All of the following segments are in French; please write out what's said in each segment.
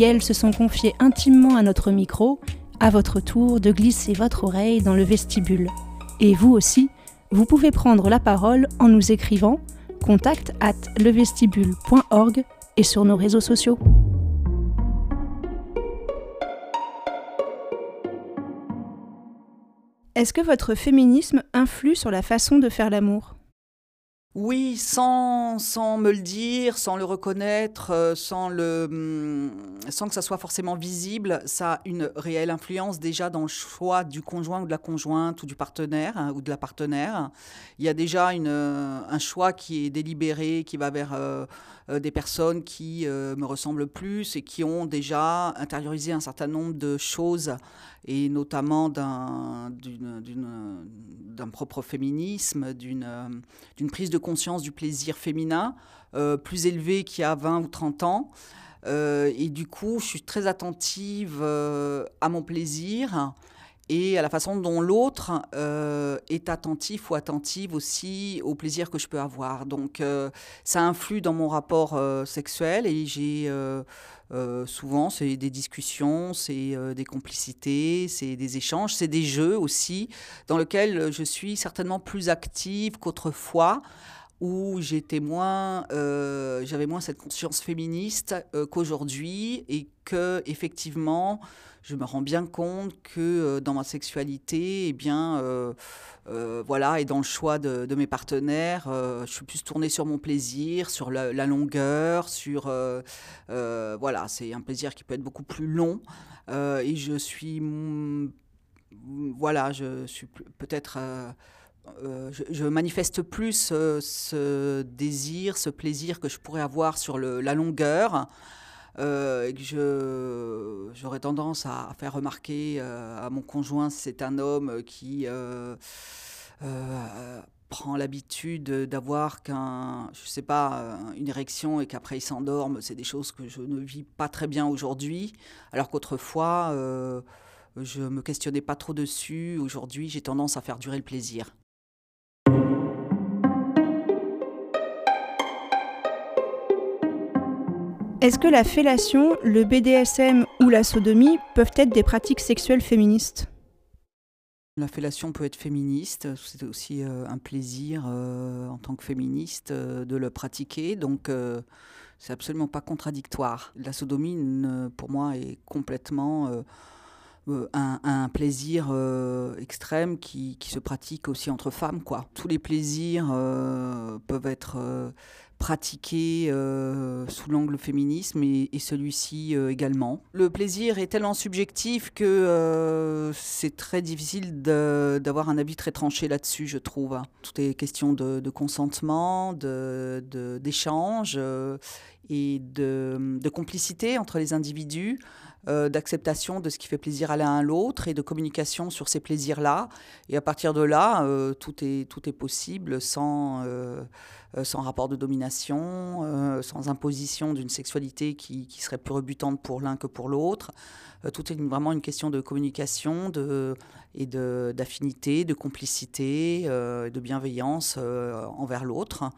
Elles se sont confiées intimement à notre micro, à votre tour de glisser votre oreille dans le vestibule. Et vous aussi, vous pouvez prendre la parole en nous écrivant contact at levestibule.org et sur nos réseaux sociaux. Est-ce que votre féminisme influe sur la façon de faire l'amour? Oui, sans, sans me le dire, sans le reconnaître, euh, sans, le, hum, sans que ça soit forcément visible, ça a une réelle influence déjà dans le choix du conjoint ou de la conjointe ou du partenaire hein, ou de la partenaire. Il y a déjà une, euh, un choix qui est délibéré, qui va vers euh, des personnes qui me ressemblent plus et qui ont déjà intériorisé un certain nombre de choses et notamment d'un propre féminisme, d'une prise de conscience du plaisir féminin euh, plus élevé qu'il y a 20 ou 30 ans. Euh, et du coup, je suis très attentive euh, à mon plaisir et à la façon dont l'autre est attentif ou attentive aussi au plaisir que je peux avoir. Donc ça influe dans mon rapport sexuel et j'ai euh, souvent, c'est des discussions, c'est euh, des complicités, c'est des échanges, c'est des jeux aussi, dans lesquels je suis certainement plus active qu'autrefois où j'étais moins, euh, j'avais moins cette conscience féministe qu'aujourd'hui et que effectivement je me rends bien compte que euh, dans ma sexualité, eh bien, euh, euh, voilà, et dans le choix de, mes partenaires, je suis plus tournée sur mon plaisir, sur la, longueur, sur, voilà, c'est un plaisir qui peut être beaucoup plus long, et je suis, mm, voilà, je suis peut-être je, manifeste plus ce désir, ce plaisir que je pourrais avoir sur la longueur euh, j'aurais tendance à, faire remarquer euh, à mon conjoint, c'est un homme qui euh, prend l'habitude d'avoir qu'un, je sais pas, une érection et qu'après il s'endorme, c'est des choses que je ne vis pas très bien aujourd'hui, alors qu'autrefois, je me questionnais pas trop dessus. Aujourd'hui, j'ai tendance à faire durer le plaisir. Est-ce que la fellation, le BDSM ou la sodomie peuvent être des pratiques sexuelles féministes? La fellation peut être féministe, c'est aussi euh, un plaisir euh, en tant que féministe euh, de le pratiquer, donc c'est absolument pas contradictoire. La sodomie, pour moi, est complètement un, plaisir extrême qui, qui, se pratique aussi entre femmes. Quoi. Tous les plaisirs peuvent être pratiqué euh, sous l'angle féminisme et, celui-ci euh, également. Le plaisir est tellement subjectif que euh, c'est très difficile d'avoir un avis très tranché là-dessus, je trouve. Tout est question de, consentement, d'échange de, et de, complicité entre les individus. D'acceptation de ce qui fait plaisir à l'un à l'autre et de communication sur ces plaisirs-là. Et à partir de là, tout, est, tout est possible sans, euh, sans rapport de domination, euh, sans imposition d'une sexualité qui, serait plus rebutante pour l'un que pour l'autre. Euh, tout est vraiment une question de communication de, et d'affinité, de, complicité, de bienveillance envers l'autre.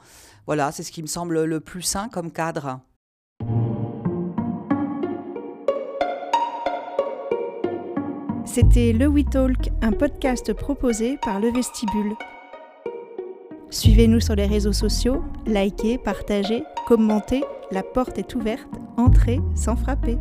Voilà, c'est ce qui me semble le plus sain comme cadre. C'était Le We Talk, un podcast proposé par Le Vestibule. Suivez-nous sur les réseaux sociaux, likez, partagez, commentez, la porte est ouverte, entrez sans frapper.